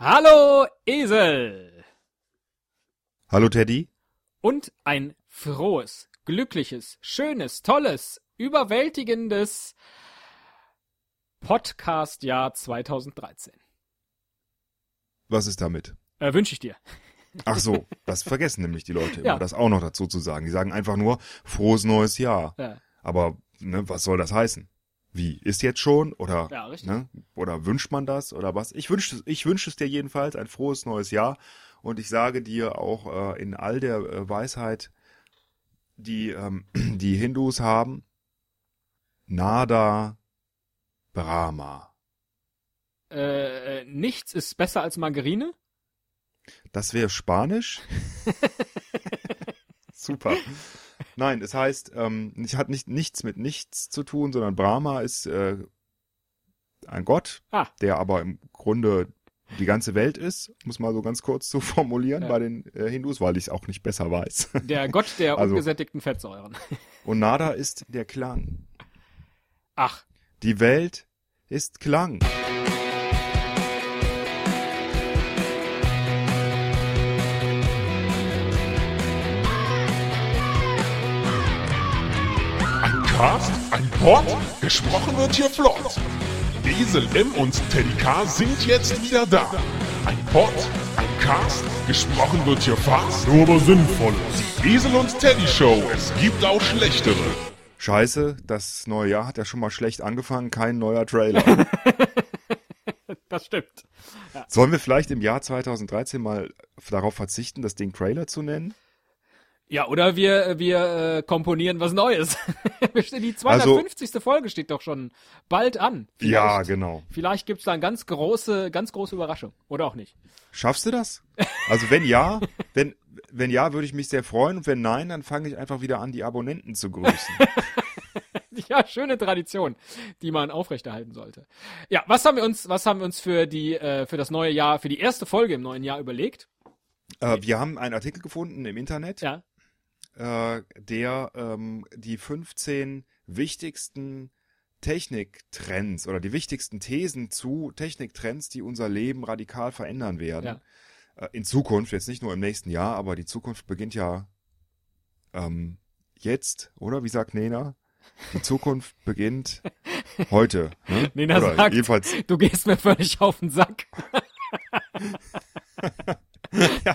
Hallo Esel! Hallo Teddy. Und ein frohes, glückliches, schönes, tolles, überwältigendes Podcast-Jahr 2013. Was ist damit? Äh, Wünsche ich dir. Ach so, das vergessen nämlich die Leute immer, Ja. das auch noch dazu zu sagen. Die sagen einfach nur frohes neues Jahr. Ja. Aber ne, was soll das heißen? Wie? Ist jetzt schon? Oder, Ja, richtig. ne? oder wünscht man das? Oder was? Ich wünsche ich wünsche es dir jedenfalls ein frohes neues Jahr. Und ich sage dir auch äh, in all der äh, Weisheit, die ähm, die Hindus haben, Nada Brahma. Äh, äh, nichts ist besser als Margarine? Das wäre Spanisch. Super. Nein, es heißt, ähm, es hat nicht nichts mit nichts zu tun, sondern Brahma ist äh, ein Gott, Ah. der aber im Grunde die ganze Welt ist, muss mal so ganz kurz zu formulieren Ja. bei den äh, Hindus, weil ich es auch nicht besser weiß. Der Gott der Also- ungesättigten Fettsäuren. Und Nada ist der Klang. Ach, Die Welt ist Klang. Ein Cast, ein Pod, gesprochen wird hier flott. Esel M und Teddy K sind jetzt wieder da. Ein Pod, ein Cast, gesprochen wird hier fast, nur aber sinnvoll. Die Esel und Teddy Show, es gibt auch schlechtere. Scheiße, das neue Jahr hat ja schon mal schlecht angefangen, kein neuer Trailer. das stimmt. Sollen wir vielleicht im Jahr 2013 mal darauf verzichten, das Ding Trailer zu nennen? Ja, oder wir, wir äh, komponieren was Neues. die 250. Folge steht doch schon bald an. Also Ja, Vielleicht- genau. Vielleicht gibt's da eine ganz große, ganz große Überraschung. Oder auch nicht. Schaffst du das? Also wenn ja, wenn, wenn ja, würde ich mich sehr freuen. Und wenn nein, dann fange ich einfach wieder an, die Abonnenten zu grüßen. Ja, schöne Tradition, die man aufrechterhalten sollte. Ja, was haben wir uns, was haben wir uns für die, äh, für das neue Jahr, für die erste Folge im neuen Jahr überlegt? äh, wir haben einen Artikel gefunden im Internet, Ja. Äh, der ähm, die 15 wichtigsten Techniktrends oder die wichtigsten Thesen zu Techniktrends, die unser Leben radikal verändern werden. Äh, in Zukunft, jetzt nicht nur im nächsten Jahr, aber die Zukunft beginnt ja ähm, jetzt, oder? Wie sagt Nena? Die Zukunft beginnt heute. Ne? Nena oder sagt- jedenfalls Du gehst mir völlig auf den Sack.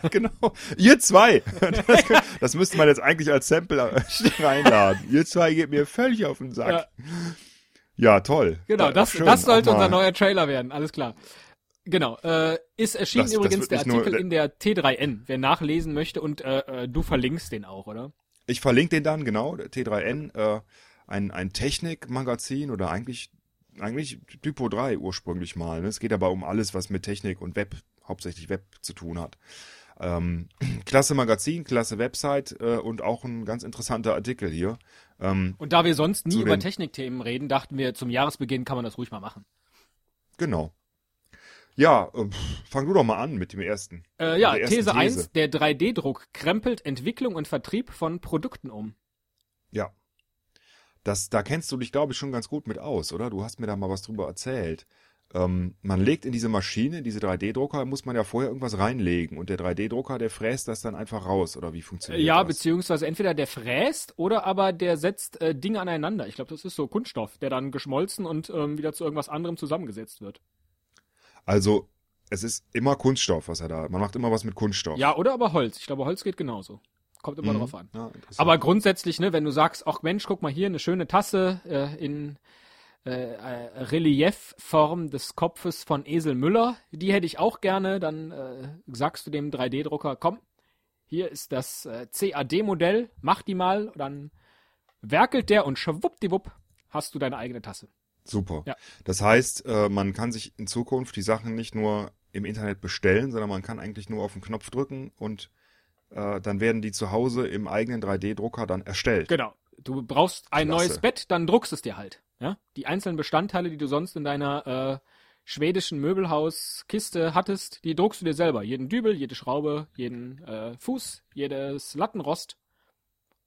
Genau. Ihr zwei. Das, das müsste man jetzt eigentlich als Sample äh, reinladen. Ihr zwei geht mir völlig auf den Sack. Ja. Ja, toll. Genau, Ja, das, schön, das sollte unser neuer Trailer werden, alles klar. Genau, äh, ist erschienen Das- das übrigens wird der nicht nur- Artikel in der T3N, wer nachlesen möchte und äh, äh, du verlinkst den auch, oder? Ich verlinke den dann, genau, der T3N, äh, ein, ein Technikmagazin oder eigentlich, eigentlich Typo 3 ursprünglich mal. Ne? Es geht aber um alles, was mit Technik und Web, hauptsächlich Web zu tun hat. Ähm, klasse Magazin, klasse Website äh, und auch ein ganz interessanter Artikel hier. Ähm, Und da wir sonst nie über Technikthemen reden, dachten wir, zum Jahresbeginn kann man das ruhig mal machen. genau. Ja, äh, fang du doch mal an mit dem ersten. Äh, ja, ersten These 1, These. der 3D-Druck krempelt Entwicklung und Vertrieb von Produkten um. Ja. Das, da kennst du dich, glaube ich, schon ganz gut mit aus, oder? Du hast mir da mal was drüber erzählt. Ähm, man legt in diese Maschine, in diese 3D-Drucker, muss man ja vorher irgendwas reinlegen. Und der 3D-Drucker, der fräst das dann einfach raus, oder wie funktioniert ja, das? beziehungsweise entweder der fräst oder aber der setzt äh, Dinge aneinander. Ich glaube, das ist so Kunststoff, der dann geschmolzen und ähm, wieder zu irgendwas anderem zusammengesetzt wird. Also, es ist immer Kunststoff, was er da, man macht immer was mit Kunststoff. Ja, oder aber Holz. Ich glaube, Holz geht genauso. Kommt immer Mhm. drauf an. Ja. Aber grundsätzlich, ne, wenn du sagst, ach Mensch, guck mal hier, eine schöne Tasse äh, in äh, äh, Reliefform des Kopfes von Esel Müller, die hätte ich auch gerne, dann äh, sagst du dem 3D-Drucker, komm, hier ist das äh, CAD-Modell, mach die mal, dann werkelt der und schwuppdiwupp hast du deine eigene Tasse. Super. Ja. Das heißt, äh, man kann sich in Zukunft die Sachen nicht nur im Internet bestellen, sondern man kann eigentlich nur auf den Knopf drücken und äh, dann werden die zu Hause im eigenen 3D-Drucker dann erstellt. Genau. Du brauchst ein Klasse. neues Bett, dann druckst es dir halt. Ja? Die einzelnen Bestandteile, die du sonst in deiner äh, schwedischen Möbelhauskiste hattest, die druckst du dir selber. Jeden Dübel, jede Schraube, jeden äh, Fuß, jedes Lattenrost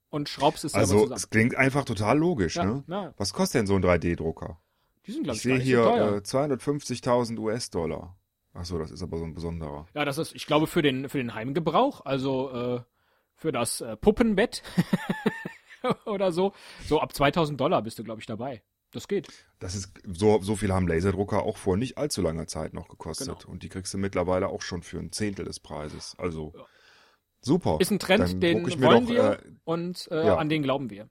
und schraubst es selber Also, zusammen. es klingt einfach total logisch, Ja, ne? ja. Was kostet denn so ein 3D-Drucker? Die sind, glaube Ich ich, sehe hier äh, 250.000 US-Dollar. Ach so, das ist aber so ein besonderer. Ja, das ist, ich glaube, für den, für den Heimgebrauch, also äh, für das äh, Puppenbett oder so, so ab 2000 Dollar bist du, glaube ich, dabei. Das geht. Das ist so, so viel haben Laserdrucker auch vor nicht allzu langer Zeit noch gekostet. Genau. Und die kriegst du mittlerweile auch schon für ein Zehntel des Preises. Also Ja. super. Ist ein Trend, Dann den wollen doch, wir äh, und äh, ja. an den glauben wir.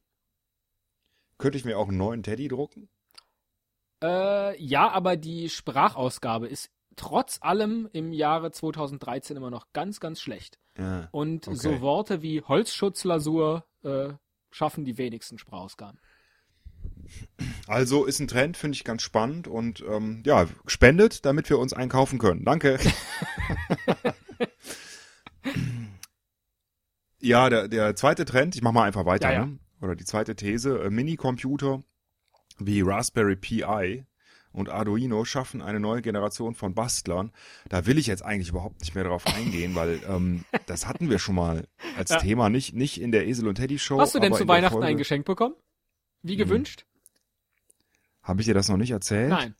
Könnte ich mir auch einen neuen Teddy drucken? Äh, ja, aber die Sprachausgabe ist trotz allem im Jahre 2013 immer noch ganz, ganz schlecht. Ja. Und Okay. so Worte wie Holzschutzlasur äh, schaffen die wenigsten Sprachausgaben. Also ist ein Trend, finde ich ganz spannend und ähm, ja, spendet, damit wir uns einkaufen können. Danke. ja, der, der zweite Trend, ich mach mal einfach weiter, Ja, ja. Ne? oder die zweite These, äh, Minicomputer wie Raspberry Pi und Arduino schaffen eine neue Generation von Bastlern. Da will ich jetzt eigentlich überhaupt nicht mehr drauf eingehen, weil ähm, das hatten wir schon mal als Ja. Thema, nicht, nicht in der Esel und Teddy Show. Hast du denn zu Weihnachten Folge- ein Geschenk bekommen? Wie gewünscht? Habe ich dir das noch nicht erzählt? Nein.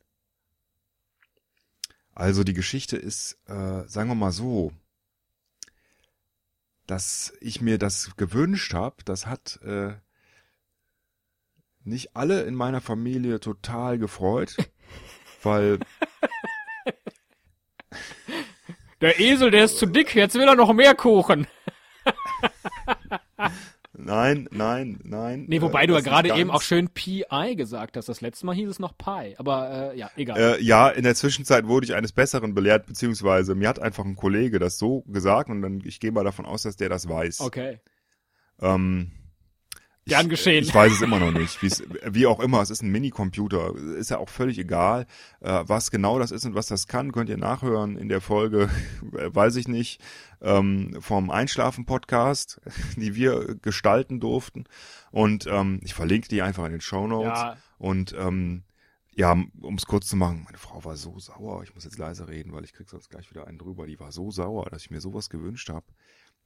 Also die Geschichte ist, äh, sagen wir mal so, dass ich mir das gewünscht habe, das hat äh, nicht alle in meiner Familie total gefreut, weil Der Esel, der ist zu dick, jetzt will er noch mehr Kuchen. nein, nein, nein. Nee, äh, wobei du ja gerade eben auch schön Pi gesagt hast. Das letzte Mal hieß es noch Pi. Aber äh, ja, egal. Äh, ja, in der Zwischenzeit wurde ich eines Besseren belehrt, beziehungsweise mir hat einfach ein Kollege das so gesagt und dann ich gehe mal davon aus, dass der das weiß. okay. Ähm, Gern ich, geschehen. Ich weiß es immer noch nicht. Wie auch immer, es ist ein Minicomputer. Ist ja auch völlig egal, äh, was genau das ist und was das kann, könnt ihr nachhören in der Folge, weiß ich nicht, ähm, vom Einschlafen-Podcast, die wir gestalten durften. Und ähm, ich verlinke die einfach in den Show Notes. Ja, Und ähm, ja, um es kurz zu machen, meine Frau war so sauer, ich muss jetzt leise reden, weil ich krieg sonst gleich wieder einen drüber, die war so sauer, dass ich mir sowas gewünscht habe,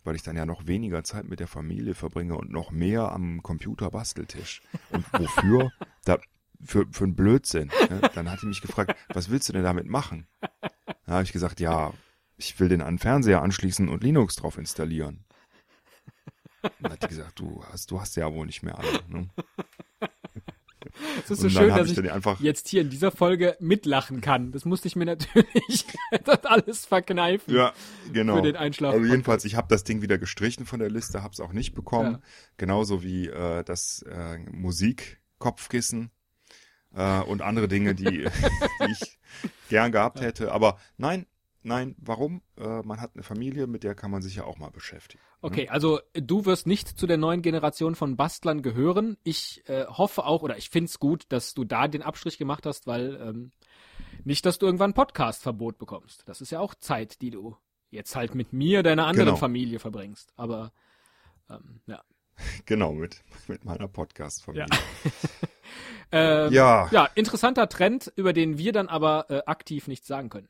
weil ich dann ja noch weniger Zeit mit der Familie verbringe und noch mehr am Computer-Basteltisch. Und wofür? da, für, für einen Blödsinn. Ne? Dann hat die mich gefragt, was willst du denn damit machen? Da habe ich gesagt, ja, ich will den an den Fernseher anschließen und Linux drauf installieren. Dann hat die gesagt, du hast, du hast ja wohl nicht mehr alle. Ne? es ist so schön, dass ich ich jetzt hier in dieser Folge mitlachen kann. Das musste ich mir natürlich das alles verkneifen. Ja, genau. Für den Einschlafen- Also jedenfalls, ich habe das Ding wieder gestrichen von der Liste, habe es auch nicht bekommen. Ja. Genauso wie äh, das äh, Musikkopfkissen äh, und andere Dinge, die, die ich gern gehabt hätte. Aber nein, nein, warum? Äh, man hat eine Familie, mit der kann man sich ja auch mal beschäftigen. Okay, also du wirst nicht zu der neuen Generation von Bastlern gehören. Ich äh, hoffe auch, oder ich find's gut, dass du da den Abstrich gemacht hast, weil ähm, nicht, dass du irgendwann Podcast-Verbot bekommst. Das ist ja auch Zeit, die du jetzt halt mit mir, deiner anderen Genau. Familie verbringst. Aber ähm, ja. Genau, mit, mit meiner Podcast-Familie. Ähm, Ja. ja, interessanter Trend, über den wir dann aber äh, aktiv nichts sagen können.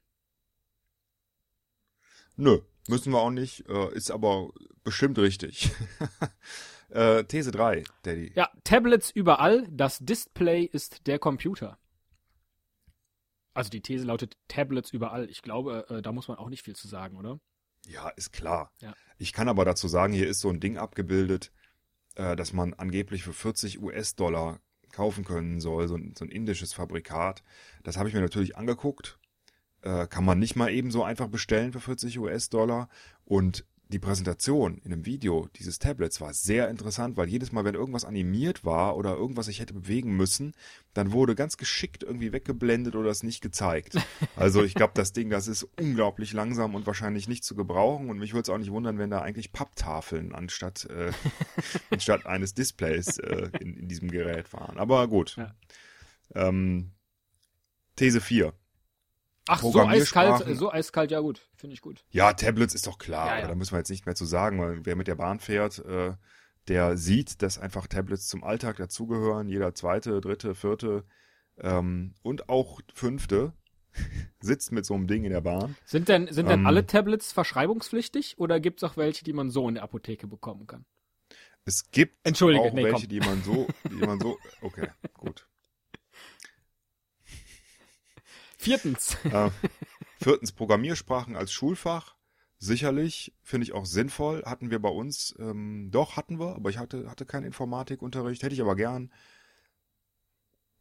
Nö, müssen wir auch nicht, äh, ist aber bestimmt richtig. äh, These 3, Daddy. Ja, Tablets überall, das Display ist der Computer. Also die These lautet Tablets überall. Ich glaube, äh, da muss man auch nicht viel zu sagen, oder? Ja, ist klar. Ja. Ich kann aber dazu sagen, hier ist so ein Ding abgebildet, äh, dass man angeblich für 40 US-Dollar kaufen können soll, so ein, so ein indisches Fabrikat. Das habe ich mir natürlich angeguckt. Äh, kann man nicht mal eben so einfach bestellen für 40 US-Dollar. Und die Präsentation in einem Video dieses Tablets war sehr interessant, weil jedes Mal, wenn irgendwas animiert war oder irgendwas ich hätte bewegen müssen, dann wurde ganz geschickt irgendwie weggeblendet oder es nicht gezeigt. Also ich glaube, das Ding, das ist unglaublich langsam und wahrscheinlich nicht zu gebrauchen. Und mich würde es auch nicht wundern, wenn da eigentlich Papptafeln anstatt, äh, anstatt eines Displays äh, in, in diesem Gerät waren. Aber gut. Ja. Ähm, These 4. Ach, so eiskalt, so eiskalt, ja gut, finde ich gut. Ja, Tablets ist doch klar. Ja, ja. Da müssen wir jetzt nicht mehr zu sagen, weil wer mit der Bahn fährt, äh, der sieht, dass einfach Tablets zum Alltag dazugehören. Jeder zweite, dritte, vierte ähm, und auch fünfte sitzt mit so einem Ding in der Bahn. Sind denn, sind denn Ähm. alle Tablets verschreibungspflichtig oder gibt's auch welche, die man so in der Apotheke bekommen kann? Es gibt auch nee, welche, komm. die man so, die man so, okay, gut. Viertens, Äh, Viertens, Programmiersprachen als Schulfach. Sicherlich, finde ich auch sinnvoll. Hatten wir bei uns, ähm, doch, hatten wir, aber ich hatte, hatte keinen Informatikunterricht, hätte ich aber gern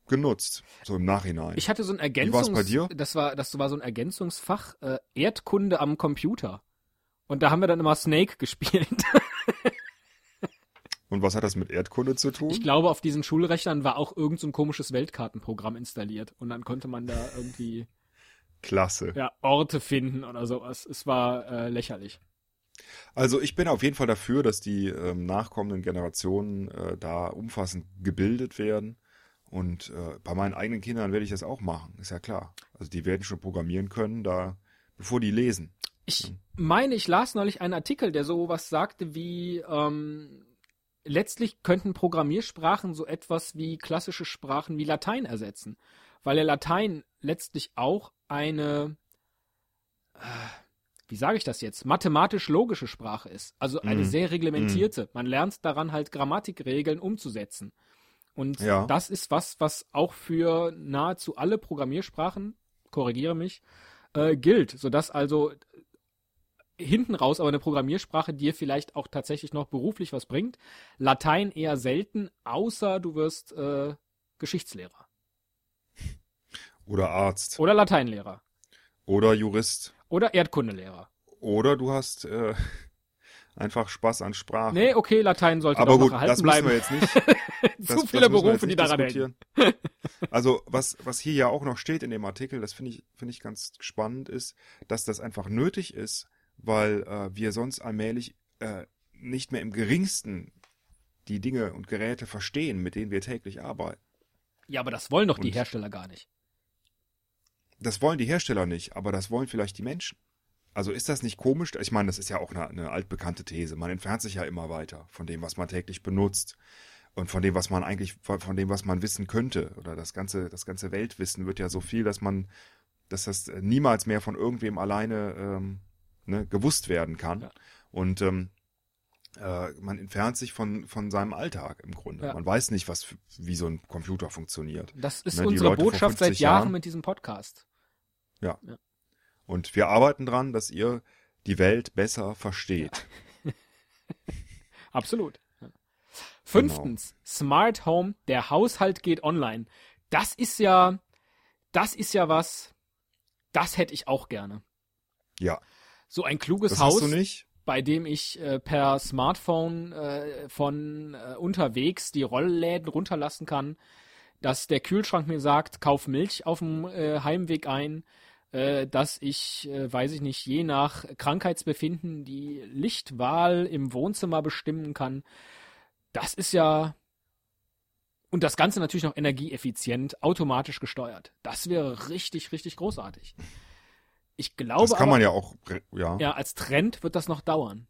genutzt, so im Nachhinein. Ich hatte so ein Wie war's Ergänzungs... bei dir? Das war, das war so ein Ergänzungsfach, äh, Erdkunde am Computer. Und da haben wir dann immer Snake gespielt. Und was hat das mit Erdkunde zu tun? Ich glaube, auf diesen Schulrechnern war auch irgend so ein komisches Weltkartenprogramm installiert. Und dann konnte man da irgendwie Klasse. ja, Orte finden oder sowas. Es war äh, lächerlich. Also ich bin auf jeden Fall dafür, dass die ähm, nachkommenden Generationen äh, da umfassend gebildet werden. Und äh, bei meinen eigenen Kindern werde ich das auch machen, ist ja klar. Also die werden schon programmieren können, da bevor die lesen. Ich meine, ich las neulich einen Artikel, der sowas sagte wie, ähm, letztlich könnten Programmiersprachen so etwas wie klassische Sprachen wie Latein ersetzen. Weil ja Latein letztlich auch eine, äh, wie sage ich das jetzt, mathematisch-logische Sprache ist. Also eine Mhm. sehr reglementierte. Man lernt daran halt Grammatikregeln umzusetzen. Und Ja. das ist was, was auch für nahezu alle Programmiersprachen, korrigiere mich, äh, gilt, sodass also hinten raus aber eine Programmiersprache dir vielleicht auch tatsächlich noch beruflich was bringt. Latein eher selten, außer du wirst äh, Geschichtslehrer Oder Arzt. oder Lateinlehrer Oder Jurist. oder Erdkundelehrer. Oder du hast äh, einfach Spaß an Sprache. Nee, okay, Latein sollte Aber gut, noch das erhalten müssen bleiben. wir jetzt nicht. Das, Zu das viele müssen wir Berufe, die daran hängen. Also was, was hier ja auch noch steht in dem Artikel, das finde ich, finde ich ganz spannend, ist, dass das einfach nötig ist, weil äh, wir sonst allmählich äh, nicht mehr im geringsten die Dinge und Geräte verstehen, mit denen wir täglich arbeiten. Ja, aber das wollen doch die Und- Hersteller gar nicht. Das wollen die Hersteller nicht, aber das wollen vielleicht die Menschen. Also ist das nicht komisch? Ich meine, das ist ja auch eine, eine altbekannte These. Man entfernt sich ja immer weiter von dem, was man täglich benutzt und von dem, was man eigentlich, von dem, was man wissen könnte. Oder das ganze, das ganze Weltwissen wird ja so viel, dass man, dass das niemals mehr von irgendwem alleine ähm, ne, gewusst werden kann. Ja. Und ähm, äh, man entfernt sich von, von seinem Alltag im Grunde. Ja. Man weiß nicht, was, wie so ein Computer funktioniert. Das ist Ne, unsere Botschaft seit 50 Jahren Jahren- mit diesem Podcast. Und wir arbeiten dran, dass ihr die Welt besser versteht. Absolut. Ja. Genau. Fünftens, Smart Home, der Haushalt geht online. Das ist ja, das ist ja was, das hätte ich auch gerne. Ja, So ein kluges das Haus, bei dem ich äh, per Smartphone äh, von äh, unterwegs die Rollläden runterlassen kann, dass der Kühlschrank mir sagt, kauf Milch auf dem äh, Heimweg ein, äh, dass ich, äh, weiß ich nicht, je nach Krankheitsbefinden die Lichtwahl im Wohnzimmer bestimmen kann. Das ist ja und das Ganze natürlich noch energieeffizient, automatisch gesteuert. Das wäre richtig, richtig großartig. Ich glaube Das kann aber, man ja auch, ja. ja, als Trend wird das noch dauern.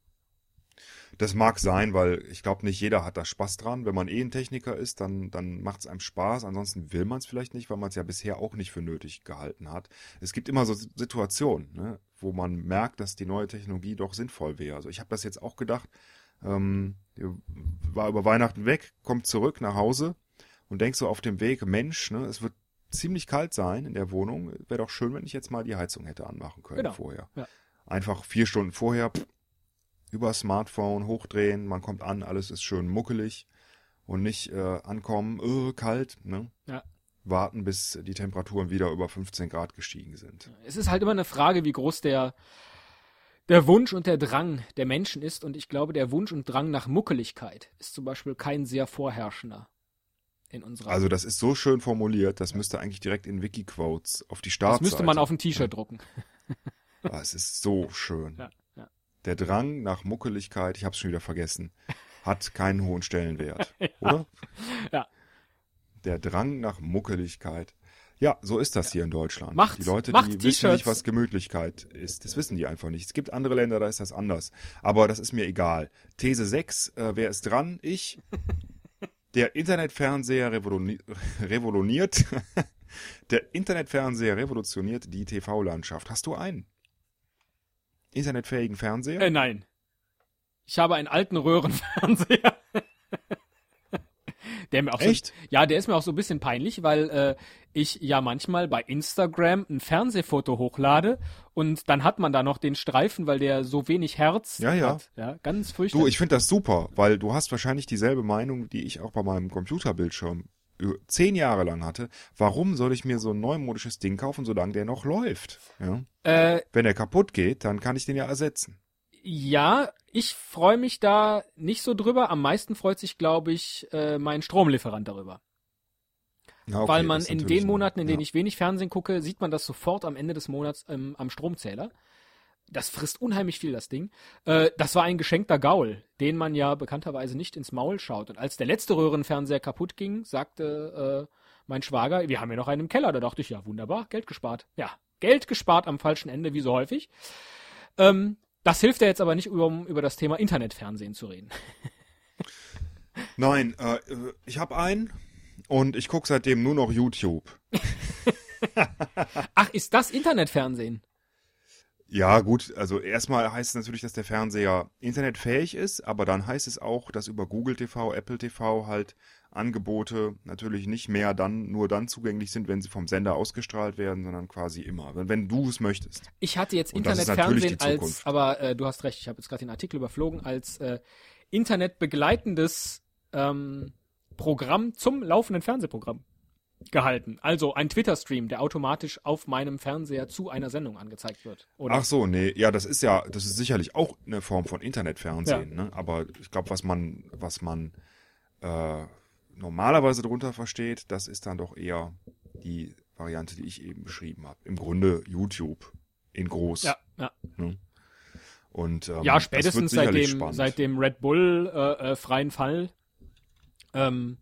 Das mag sein, weil ich glaube, nicht jeder hat da Spaß dran. Wenn man eh ein Techniker ist, dann, dann macht es einem Spaß. Ansonsten will man es vielleicht nicht, weil man es ja bisher auch nicht für nötig gehalten hat. Es gibt immer so Situationen, ne, wo man merkt, dass die neue Technologie doch sinnvoll wäre. Also ich habe das jetzt auch gedacht, ähm, war über Weihnachten weg, kommt zurück nach Hause und denk so auf dem Weg, Mensch, ne, es wird ziemlich kalt sein in der Wohnung. Wäre doch schön, wenn ich jetzt mal die Heizung hätte anmachen können Genau, vorher. ja. Einfach vier Stunden vorher pff, über Smartphone hochdrehen, man kommt an, alles ist schön muckelig und nicht äh, ankommen, äh, kalt, ne? Ja. Warten, bis die Temperaturen wieder über 15 Grad gestiegen sind. Es ist halt immer eine Frage, wie groß der, der Wunsch und der Drang der Menschen ist. Und ich glaube, der Wunsch und Drang nach Muckeligkeit ist zum Beispiel kein sehr vorherrschender in unserer. Also das ist so schön formuliert, das müsste eigentlich direkt in Wikiquotes auf die das Startseite. müsste man auf ein T-Shirt drucken. Ah, es ist so schön. Ja, ja. Der Drang nach Muckeligkeit, ich habe es schon wieder vergessen, hat keinen hohen Stellenwert, oder? Ja. Der Drang nach Muckeligkeit. Ja, so ist das hier in Deutschland. Macht- die Leute, macht die wissen nicht, was Gemütlichkeit ist. Das wissen die einfach nicht. Es gibt andere Länder, da ist das anders. Aber das ist mir egal. These 6, äh, wer ist dran? Ich. Der Internetfernseher revolutioniert. Der Internetfernseher revolutioniert die TV-Landschaft. Hast du einen? Internetfähigen Fernseher? Äh, nein. Ich habe einen alten Röhrenfernseher. Der mir auch Echt? So, ja, der ist mir auch so ein bisschen peinlich, weil äh, ich ja manchmal bei Instagram ein Fernsehfoto hochlade und dann hat man da noch den Streifen, weil der so wenig Herz Ja, ja. hat. Ja, ganz furchtbar. Du, ich finde das super, weil du hast wahrscheinlich dieselbe Meinung, die ich auch bei meinem Computerbildschirm ü- zehn Jahre lang hatte. Warum soll ich mir so ein neumodisches Ding kaufen, solange der noch läuft? Ja? äh, Wenn der kaputt geht, dann kann ich den ja ersetzen. Ja, ich freue mich da nicht so drüber. Am meisten freut sich, glaube ich, äh, mein Stromlieferant darüber. Ja, okay, weil man in den Monaten, in denen ja. ich wenig Fernsehen gucke, sieht man das sofort am Ende des Monats ähm, am Stromzähler. Das frisst unheimlich viel, das Ding. Äh, das war ein geschenkter Gaul, den man ja bekannterweise nicht ins Maul schaut. Und als der letzte Röhrenfernseher kaputt ging, sagte äh, mein Schwager, wir haben ja noch einen im Keller. Da dachte ich, ja, wunderbar, Geld gespart. Ja, Geld gespart am falschen Ende, wie so häufig. Ähm, das hilft ja jetzt aber nicht, über, um über das Thema Internetfernsehen zu reden. Nein, äh, ich habe einen und ich gucke seitdem nur noch YouTube. Ach, ist das Internetfernsehen? Ja, gut, also erstmal heißt es natürlich, dass der Fernseher internetfähig ist, aber dann heißt es auch, dass über Google TV, Apple TV halt Angebote natürlich nicht mehr dann nur dann zugänglich sind, wenn sie vom Sender ausgestrahlt werden, sondern quasi immer, wenn, wenn du es möchtest. Ich hatte jetzt Internetfernsehen als, aber äh, du hast recht, ich habe jetzt gerade den Artikel überflogen, als äh, internetbegleitendes ähm, Programm zum laufenden Fernsehprogramm gehalten. Also ein Twitter-Stream, der automatisch auf meinem Fernseher zu einer Sendung angezeigt wird. Oder? Ach so, nee, ja, das ist ja, das ist sicherlich auch eine Form von Internetfernsehen, ne? Aber ich glaube, was man, was man äh, normalerweise darunter versteht, das ist dann doch eher die Variante, die ich eben beschrieben habe. Im Grunde YouTube in groß. ja, ja. Und ähm, ja, spätestens seit dem, spannend. seit dem Red Bull äh, äh, freien Fall ähm,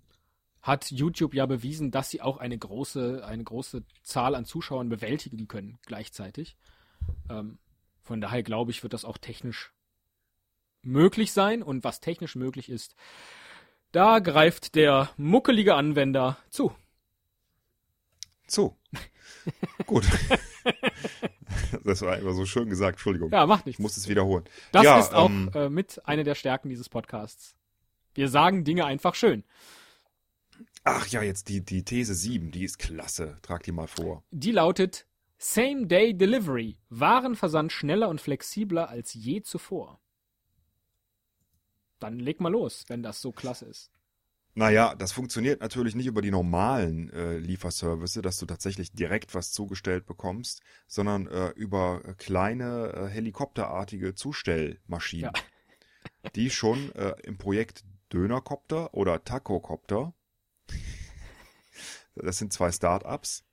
hat YouTube ja bewiesen, dass sie auch eine große, eine große Zahl an Zuschauern bewältigen können gleichzeitig. Ähm, von daher glaube ich, wird das auch technisch möglich sein. Und was technisch möglich ist, da greift der muckelige Anwender zu. So. Gut. das war immer so schön gesagt, Entschuldigung. Ja, macht nichts. Ich muss es wiederholen. Das ja, ist auch ähm, äh, mit einer der Stärken dieses Podcasts. Wir sagen Dinge einfach schön. Ach ja, jetzt die, die These 7, die ist klasse. Trag die mal vor. Die lautet Same-Day Delivery. Warenversand schneller und flexibler als je zuvor. Dann leg mal los, wenn das so klasse ist. Naja, das funktioniert natürlich nicht über die normalen äh, Lieferservice, dass du tatsächlich direkt was zugestellt bekommst, sondern äh, über kleine äh, helikopterartige Zustellmaschinen, die schon äh, im Projekt Dönercopter oder Tacocopter, das sind zwei Startups.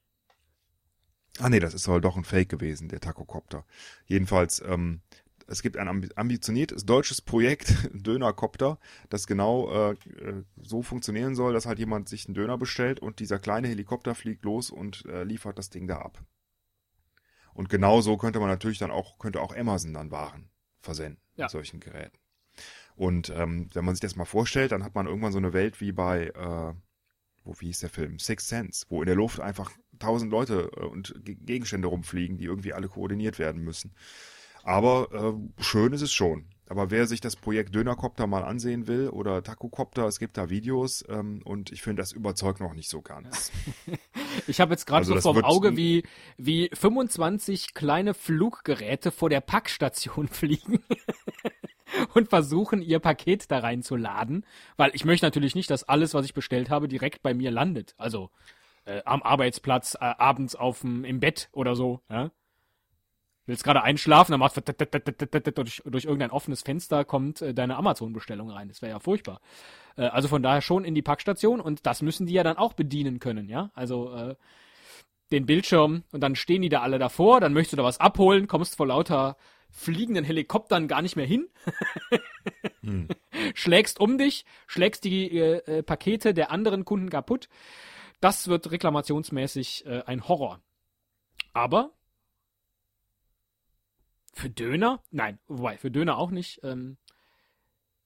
Ah nee, das ist wohl doch ein Fake gewesen, der Tacocopter. Jedenfalls, ähm, es gibt ein ambi- ambitioniertes deutsches Projekt, Dönercopter, das genau äh, äh, so funktionieren soll, dass halt jemand sich einen Döner bestellt und dieser kleine Helikopter fliegt los und äh, liefert das Ding da ab. Und genau so könnte man natürlich dann auch, könnte auch Amazon dann Waren versenden Ja. mit solchen Geräten. Und ähm, wenn man sich das mal vorstellt, dann hat man irgendwann so eine Welt wie bei, äh, wo wie hieß der Film? Six Sense, wo in der Luft einfach tausend Leute äh, und Ge- Gegenstände rumfliegen, die irgendwie alle koordiniert werden müssen. Aber äh, schön ist es schon. Aber wer sich das Projekt Dönercopter mal ansehen will oder Tacocopter, es gibt da Videos ähm, und ich finde, das überzeugt noch nicht so ganz. Ich habe jetzt gerade Also so vorm Auge, wie, wie 25 kleine Fluggeräte vor der Packstation fliegen und versuchen, ihr Paket da reinzuladen. Weil ich möchte natürlich nicht, dass alles, was ich bestellt habe, direkt bei mir landet. Also äh, am Arbeitsplatz, äh, abends aufm, im Bett oder so. Ja? Willst gerade einschlafen, dann macht durch, durch irgendein offenes Fenster kommt äh, deine Amazon-Bestellung rein. Das wäre ja furchtbar. Äh, also von daher schon in die Packstation und das müssen die ja dann auch bedienen können, ja. Also äh, den Bildschirm und dann stehen die da alle davor, dann möchtest du da was abholen, kommst vor lauter fliegenden Helikoptern gar nicht mehr hin, Hm. schlägst um dich, schlägst die äh, äh, Pakete der anderen Kunden kaputt. Das wird reklamationsmäßig äh, ein Horror. Aber für Döner? Nein, wobei, für Döner auch nicht. Ähm,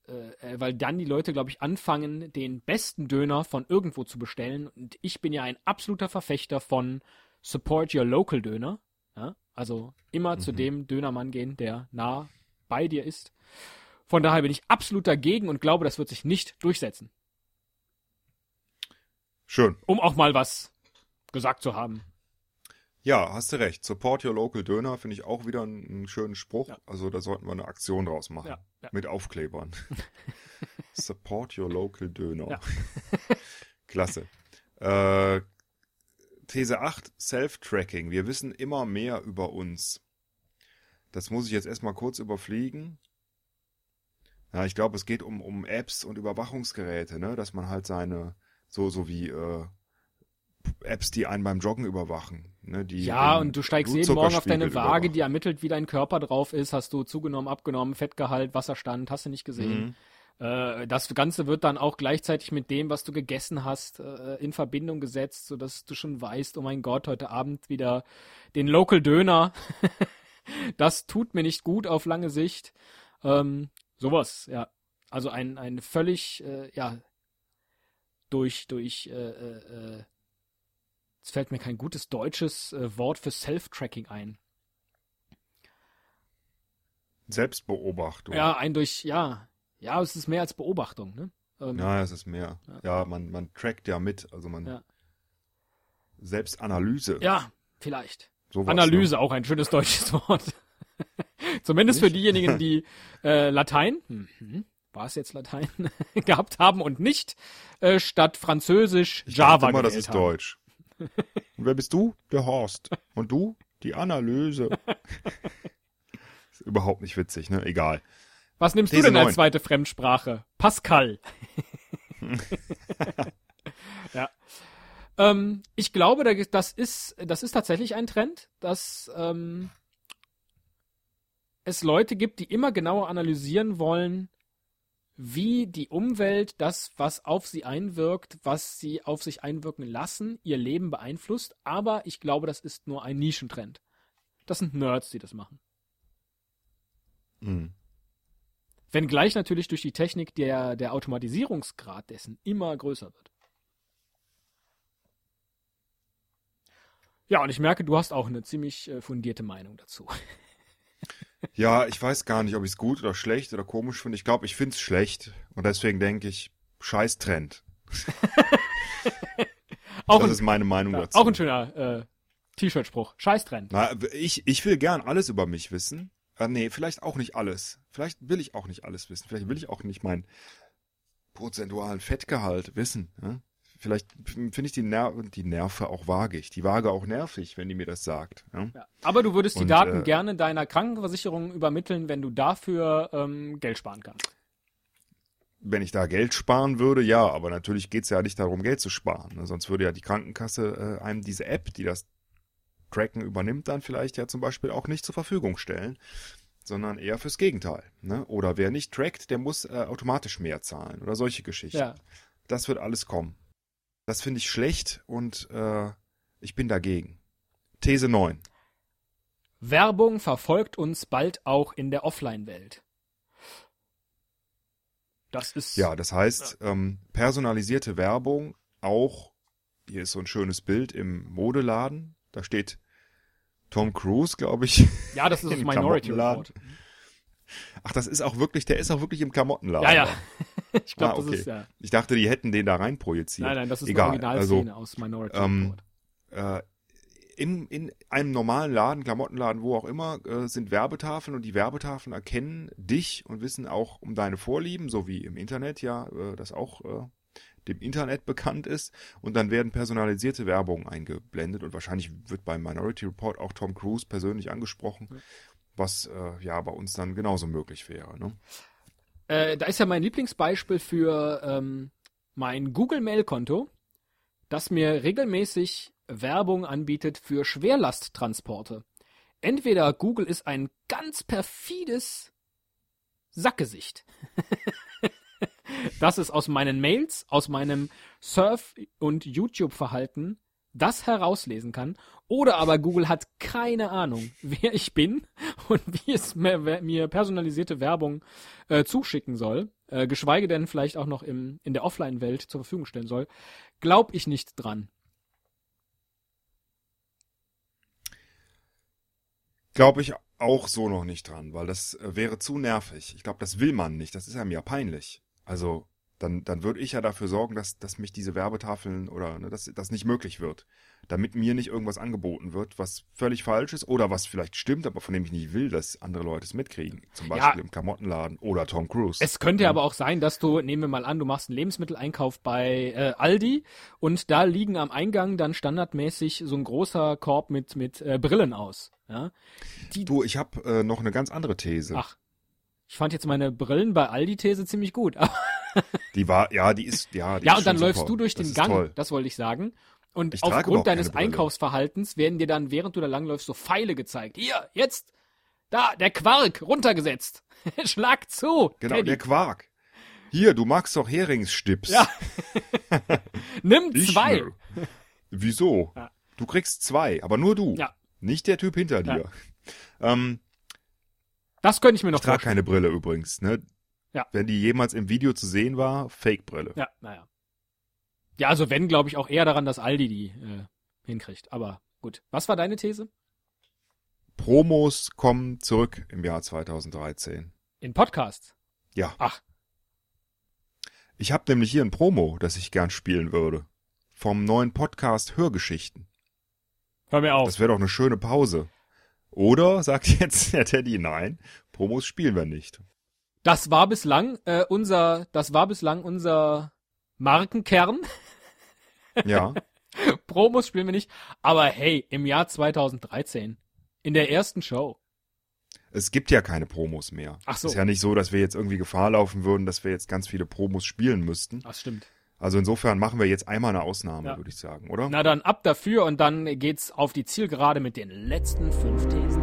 äh, äh, weil dann die Leute, glaube ich, anfangen, den besten Döner von irgendwo zu bestellen. Und ich bin ja ein absoluter Verfechter von Support Your Local Döner. Ja? Also immer zu dem Dönermann gehen, der nah bei dir ist. Von daher bin ich absolut dagegen und glaube, das wird sich nicht durchsetzen. Schön. Um auch mal was gesagt zu haben. Ja, hast du recht. Support your local Döner finde ich auch wieder einen, einen schönen Spruch. Ja. Also da sollten wir eine Aktion draus machen. Ja, ja. Mit Aufklebern. Support your local Döner. Klasse. Äh, These 8, Self-Tracking. Wir wissen immer mehr über uns. Das muss ich jetzt erstmal kurz überfliegen. Ja, ich glaube, es geht um, um Apps und Überwachungsgeräte, ne? Dass man halt seine, so, so wie äh, Apps, die einen beim Joggen überwachen. Ne? Die Ja, und du steigst jeden Morgen auf deine Waage, die überwachen. ermittelt, wie dein Körper drauf ist. Hast du zugenommen, abgenommen, Fettgehalt, Wasserstand, hast du nicht gesehen. Mhm. Äh, das Ganze wird dann auch gleichzeitig mit dem, was du gegessen hast, äh, in Verbindung gesetzt, sodass du schon weißt, oh mein Gott, heute Abend wieder den Local Döner. das tut mir nicht gut auf lange Sicht. Ähm, sowas, ja. Also ein, ein völlig, äh, ja, durch, durch, äh, äh, äh, es fällt mir kein gutes deutsches äh, Wort für Self-Tracking ein. Selbstbeobachtung. Ja, ein durch, ja, ja, es ist mehr als Beobachtung, ne? Ähm, Ja, es ist mehr. Ja. Ja, man, man trackt ja mit. Also man. Ja. Selbstanalyse. Ja, vielleicht. sowas, Analyse, auch ein schönes deutsches Wort. Zumindest für Nicht? diejenigen, die äh, Latein, mhm, war es jetzt Latein, gehabt haben und nicht äh, statt Französisch Ne? Ich Java immer, das ist haben. Deutsch. Und wer bist du? Der Horst. Und du? Die Analyse. ist überhaupt nicht witzig, ne? Egal. Was nimmst These du denn als neun. zweite Fremdsprache? Pascal. ja. Ähm, ich glaube, da- das ist, das ist tatsächlich ein Trend, dass ähm, es Leute gibt, die immer genauer analysieren wollen, wie die Umwelt das, was auf sie einwirkt, was sie auf sich einwirken lassen, ihr Leben beeinflusst. Aber ich glaube, das ist nur ein Nischentrend. Das sind Nerds, die das machen. Hm. Wenngleich natürlich durch die Technik der, der Automatisierungsgrad dessen immer größer wird. Ja, und ich merke, du hast auch eine ziemlich äh, fundierte Meinung dazu. Ja, ich weiß gar nicht, ob ich es gut oder schlecht oder komisch finde. Ich glaube, ich finde es schlecht. Und deswegen denke ich, scheiß Trend. Auch, das ein, ist meine Meinung ja, dazu. auch ein schöner äh, T-Shirt-Spruch. Scheißtrend. Na, ich, ich will gern alles über mich wissen. Äh, nee, vielleicht auch nicht alles. Vielleicht will ich auch nicht alles wissen. Vielleicht will ich auch nicht meinen prozentualen Fettgehalt wissen. Ja? Vielleicht finde ich die, Ner die Nerve auch wagig. Die Waage auch nervig, wenn die mir das sagt. Ja? Ja. Aber du würdest die Und, Daten äh, gerne deiner Krankenversicherung übermitteln, wenn du dafür ähm, Geld sparen kannst. Wenn ich da Geld sparen würde, ja, aber natürlich geht's ja nicht darum, Geld zu sparen. Ne? Sonst würde ja die Krankenkasse äh, einem diese App, die das Tracken übernimmt, dann vielleicht ja zum Beispiel auch nicht zur Verfügung stellen, sondern eher fürs Gegenteil. Ne? Oder wer nicht trackt, der muss äh, automatisch mehr zahlen oder solche Geschichten. Ja. Das wird alles kommen. Das finde ich schlecht und äh, ich bin dagegen. These 9. Werbung verfolgt uns bald auch in der Offline-Welt. Das ist. Ja, das heißt, ähm, personalisierte Werbung auch, hier ist so ein schönes Bild im Modeladen, da steht Tom Cruise, glaube ich. Ja, das ist das Minority. Report. Ach, das ist auch wirklich, der ist auch wirklich im Klamottenladen. Ja, ja. ich glaube, Ah, das okay. ist ja. Ich dachte, die hätten den da rein projiziert. Nein, nein, das ist Egal, eine Originalszene aus Minority ähm, Report. äh, in, in einem normalen Laden, Klamottenladen, wo auch immer, äh, sind Werbetafeln und die Werbetafeln erkennen dich und wissen auch um deine Vorlieben, so wie im Internet ja, äh, das auch äh, dem Internet bekannt ist. Und dann werden personalisierte Werbung eingeblendet und wahrscheinlich wird beim Minority Report auch Tom Cruise persönlich angesprochen, was äh, ja bei uns dann genauso möglich wäre. Ne? Äh, da ist ja mein Lieblingsbeispiel für ähm, mein Google-Mail-Konto, das mir regelmäßig Werbung anbietet für Schwerlasttransporte. Entweder Google ist ein ganz perfides Sackgesicht, das es aus meinen Mails, aus meinem Surf- und YouTube-Verhalten das herauslesen kann, oder aber Google hat keine Ahnung, wer ich bin und wie es mir, mir personalisierte Werbung äh, zuschicken soll, äh, geschweige denn vielleicht auch noch im, in der Offline-Welt zur Verfügung stellen soll, glaub ich nicht dran. Glaube ich auch so noch nicht dran, weil das äh, wäre zu nervig. Ich glaube, das will man nicht. Das ist einem ja peinlich. Also dann, dann würde ich ja dafür sorgen, dass, dass mich diese Werbetafeln oder ne, dass das nicht möglich wird. Damit mir nicht irgendwas angeboten wird, was völlig falsch ist oder was vielleicht stimmt, aber von dem ich nicht will, dass andere Leute es mitkriegen. Zum Beispiel Ja. im Klamottenladen oder Tom Cruise. Es könnte ja aber auch sein, dass du, nehmen wir mal an, du machst einen Lebensmitteleinkauf bei äh, Aldi und da liegen am Eingang dann standardmäßig so ein großer Korb mit, mit äh, Brillen aus. Ja? Die, du, ich habe äh, noch eine ganz andere These. Ach, ich fand jetzt meine Brillen bei Aldi-These ziemlich gut. Die war, ja, die ist, ja, die ja, ist und dann läufst super. du durch das den Gang, Toll. das wollte ich sagen. Und Ich aufgrund deines. Einkaufsverhaltens werden dir dann, während du da langläufst, so Pfeile gezeigt. Hier, jetzt, da, der Quark, runtergesetzt. Schlag zu, Genau, Teddy. der Quark. Hier, du magst doch Heringsstips. Ja. Nimm Ich zwei. ne. Wieso? Ja. Du kriegst zwei, aber nur du. Ja. Nicht der Typ hinter dir. Ähm, Das könnte ich mir noch ich trage vorstellen. keine Brille übrigens, ne? Ja. Wenn die jemals im Video zu sehen war, Fake-Brille. Ja, naja. Ja, also wenn, glaube ich, auch eher daran, dass Aldi die äh, hinkriegt. Aber gut. Was war deine These? Promos kommen zurück im Jahr 2013. In Podcasts. Ja. Ach, Ich habe nämlich hier ein Promo, das ich gern spielen würde. Vom neuen Podcast Hörgeschichten. hör mir auf. Das wäre doch eine schöne Pause. Oder sagt jetzt der Teddy, nein, Promos spielen wir nicht. Das war bislang äh, unser, das war bislang unser Markenkern. Ja. Promos spielen wir nicht. Aber hey, im Jahr 2013. In der ersten Show. Es gibt ja keine Promos mehr. Ach so. Es ist ja nicht so, dass wir jetzt irgendwie Gefahr laufen würden, dass wir jetzt ganz viele Promos spielen müssten. Das stimmt. Also insofern machen wir jetzt einmal eine Ausnahme, Ja. würde ich sagen, oder? Na dann ab dafür und dann geht's auf die Zielgerade mit den letzten fünf Thesen.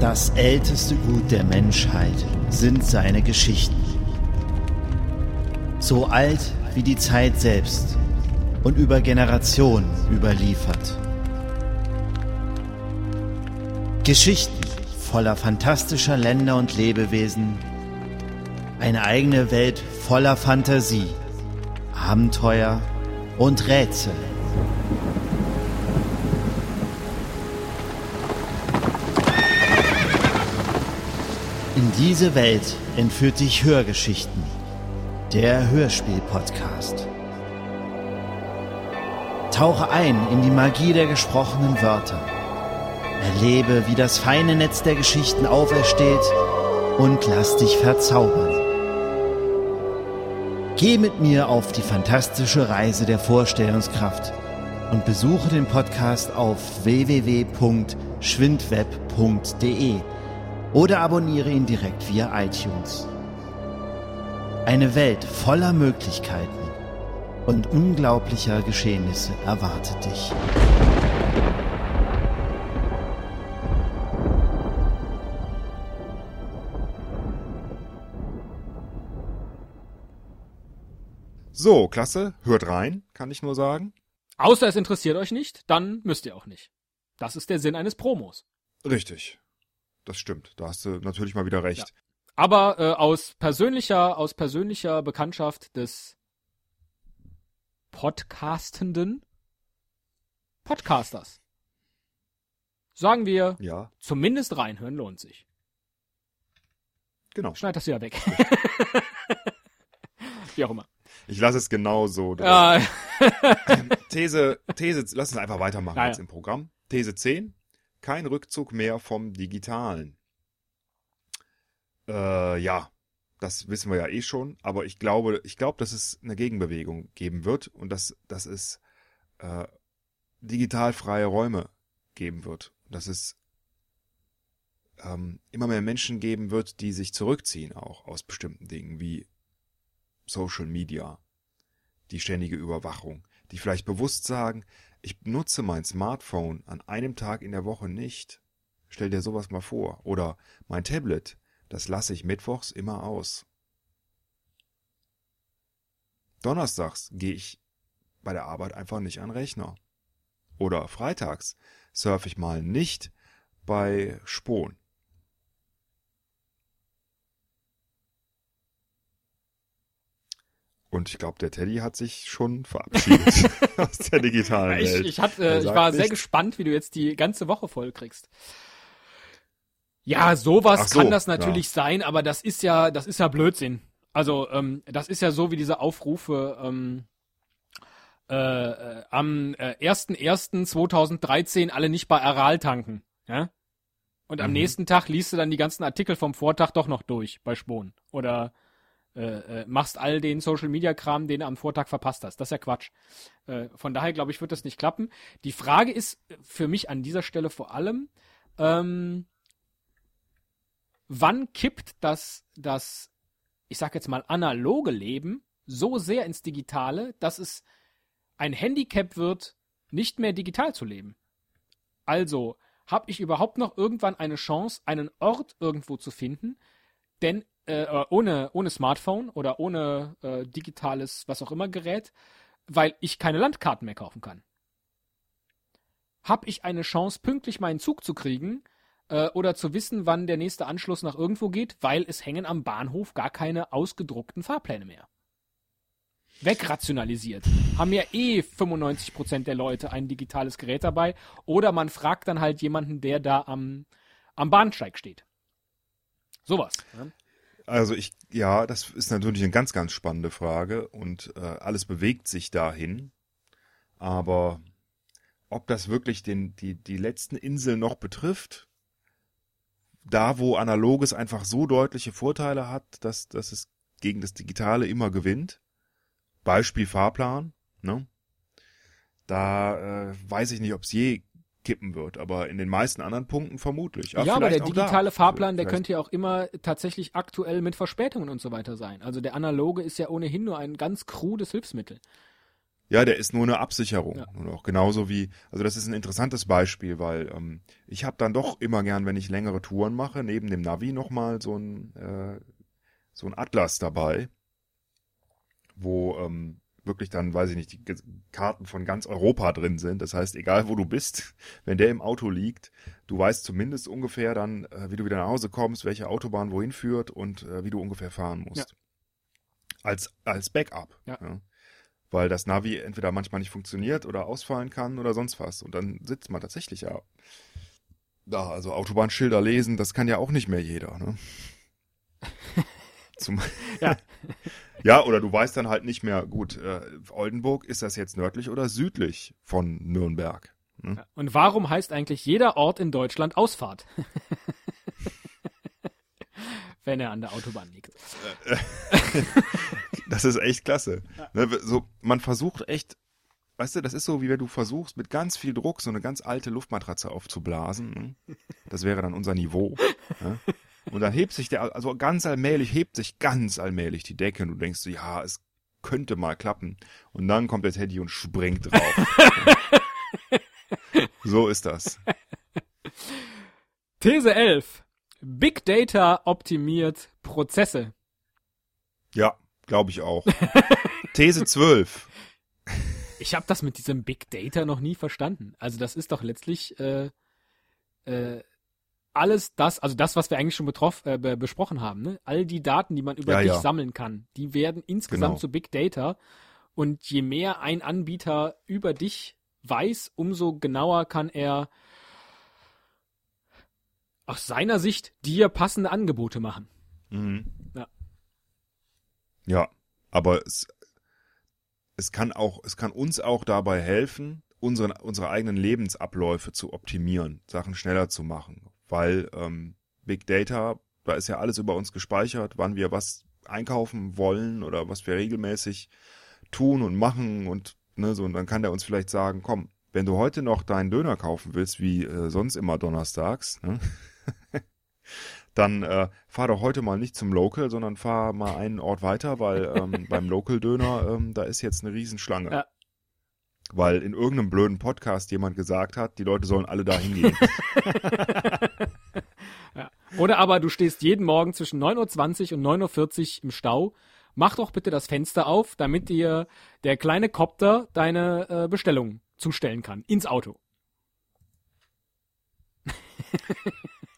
Das älteste Gut der Menschheit sind seine Geschichten. So alt wie die Zeit selbst und über Generationen überliefert. Geschichten voller fantastischer Länder und Lebewesen. Eine eigene Welt voller Fantasie, Abenteuer und Rätsel. In diese Welt entführt dich Hörgeschichten. Der Hörspiel-Podcast. Tauche ein in die Magie der gesprochenen Wörter. Erlebe, wie das feine Netz der Geschichten aufersteht und lass dich verzaubern. Geh mit mir auf die fantastische Reise der Vorstellungskraft und besuche den Podcast auf www.schwindweb.de oder abonniere ihn direkt via iTunes. Eine Welt voller Möglichkeiten und unglaublicher Geschehnisse erwartet dich. So, klasse, hört rein, kann ich nur sagen. Außer es interessiert euch nicht, dann müsst ihr auch nicht. Das ist der Sinn eines Promos. Richtig. Das stimmt. Da hast du natürlich mal wieder recht. Aber äh, aus persönlicher, aus persönlicher Bekanntschaft des Podcastenden Podcasters sagen wir, Ja, zumindest reinhören lohnt sich. genau. Schneid das wieder weg. Wie auch immer. Ich lasse es genau so. drin. Äh, These, These, lass uns einfach weitermachen Ja, jetzt ja. im Programm. These 10. Kein Rückzug mehr vom Digitalen. Äh, ja, das wissen wir ja eh schon, aber ich glaube, ich glaube, dass es eine Gegenbewegung geben wird und dass, dass es äh, digital freie Räume geben wird. Dass es ähm, immer mehr Menschen geben wird, die sich zurückziehen auch aus bestimmten Dingen wie Social Media, die ständige Überwachung, die vielleicht bewusst sagen, ich nutze mein Smartphone an einem Tag in der Woche nicht. Stell dir sowas mal vor. Oder mein Tablet, das lasse ich mittwochs immer aus. Donnerstags gehe ich bei der Arbeit einfach nicht an den Rechner. Oder freitags surfe ich mal nicht bei Spohn. Und ich glaube, der Teddy hat sich schon verabschiedet aus der digitalen Ich, Welt. ich, hat, Er äh, ich war sehr nichts. gespannt, wie du jetzt die ganze Woche voll kriegst. Ja, sowas so, kann das natürlich sein, aber das ist ja, das ist ja Blödsinn. Also, ähm, das ist ja so wie diese Aufrufe ähm, äh, äh, am äh, 1.1.2013 alle nicht bei Aral tanken. Ja? Und am Mhm. nächsten Tag liest du dann die ganzen Artikel vom Vortag doch noch durch bei Spohn. Oder äh, äh, machst all den Social Media Kram, den du am Vortag verpasst hast. Das ist ja Quatsch. Äh, von daher glaube ich, wird das nicht klappen. Die Frage ist für mich an dieser Stelle vor allem, ähm, wann kippt das, das, ich sag jetzt mal, analoge Leben so sehr ins Digitale, dass es ein Handicap wird, nicht mehr digital zu leben? Also, habe ich überhaupt noch irgendwann eine Chance, einen Ort irgendwo zu finden, denn äh, äh, ohne, ohne Smartphone oder ohne äh, digitales, was auch immer Gerät, weil ich keine Landkarten mehr kaufen kann. Hab ich eine Chance, pünktlich meinen Zug zu kriegen äh, oder zu wissen, wann der nächste Anschluss nach irgendwo geht, weil es hängen am Bahnhof gar keine ausgedruckten Fahrpläne mehr. Wegrationalisiert. Haben ja eh 95% der Leute ein digitales Gerät dabei oder man fragt dann halt jemanden, der da am, am Bahnsteig steht. Sowas. Ne? Also ich, ja, das ist natürlich eine ganz, ganz spannende Frage und äh, alles bewegt sich dahin. Aber ob das wirklich den, die, die letzten Inseln noch betrifft, da wo Analoges einfach so deutliche Vorteile hat, dass, dass es gegen das Digitale immer gewinnt, Beispiel Fahrplan, ne? Da äh, weiß ich nicht, ob es je kippen wird, aber in den meisten anderen Punkten vermutlich. Ja, aber vielleicht der digitale Fahrplan, der Vielleicht- könnte ja auch immer tatsächlich aktuell mit Verspätungen und so weiter sein. Also der analoge ist ja ohnehin nur ein ganz krudes Hilfsmittel. Ja, der ist nur eine Absicherung. Ja. Und auch genauso wie, also das ist ein interessantes Beispiel, weil ähm, ich habe dann doch immer gern, wenn ich längere Touren mache, neben dem Navi nochmal so ein, äh, so ein Atlas dabei, wo ähm, wirklich dann, weiß ich nicht, die Karten von ganz Europa drin sind. Das heißt, egal wo du bist, wenn der im Auto liegt, du weißt zumindest ungefähr dann, äh, wie du wieder nach Hause kommst, welche Autobahn wohin führt und äh, wie du ungefähr fahren musst. Als, als Backup. Ja. Weil das Navi entweder manchmal nicht funktioniert oder ausfallen kann oder sonst was. Und dann sitzt man tatsächlich ja da. Also Autobahnschilder lesen, das kann ja auch nicht mehr jeder. Ne? Zum Ja. ja, oder du weißt dann halt nicht mehr, gut, äh, Oldenburg, ist das jetzt nördlich oder südlich von Nürnberg? Ne? Und warum heißt eigentlich jeder Ort in Deutschland Ausfahrt? Wenn er an der Autobahn liegt. Das ist echt klasse. Ne, so, man versucht echt, weißt du, das ist so, wie wenn du versuchst, mit ganz viel Druck so eine ganz alte Luftmatratze aufzublasen. Ne? Das wäre dann unser Niveau. Ne? Und dann hebt sich der, also ganz allmählich, hebt sich ganz allmählich die Decke und du denkst so, ja, es könnte mal klappen. Und dann kommt der Teddy und springt drauf. so ist das. These 11. Big Data optimiert Prozesse. Ja, glaube ich auch. These 12. Ich habe das mit diesem Big Data noch nie verstanden. Also das ist doch letztlich äh, äh, alles das, also das, was wir eigentlich schon betroff, äh, be besprochen haben. Ne? All die Daten, die man über Ja, dich ja. sammeln kann, die werden insgesamt Genau. zu Big Data. Und je mehr ein Anbieter über dich weiß, umso genauer kann er aus seiner Sicht dir passende Angebote machen. Mhm. Ja. Aber es, es kann auch, es kann uns auch dabei helfen, unsere, unsere eigenen Lebensabläufe zu optimieren, Sachen schneller zu machen, weil ähm, Big Data, da ist ja alles über uns gespeichert, wann wir was einkaufen wollen oder was wir regelmäßig tun und machen und ne, so und dann kann der uns vielleicht sagen, komm, wenn du heute noch deinen Döner kaufen willst, wie äh, sonst immer donnerstags, ne? dann äh, fahr doch heute mal nicht zum Local, sondern fahr mal einen Ort weiter, weil ähm, beim Local-Döner, ähm, da ist jetzt eine Riesenschlange. Ja. Weil in irgendeinem blöden Podcast jemand gesagt hat, die Leute sollen alle da hingehen. Oder aber du stehst jeden Morgen zwischen 9.20 Uhr und 9.40 Uhr im Stau. Mach doch bitte das Fenster auf, damit dir der kleine Kopter deine äh, Bestellung zustellen kann. Ins Auto.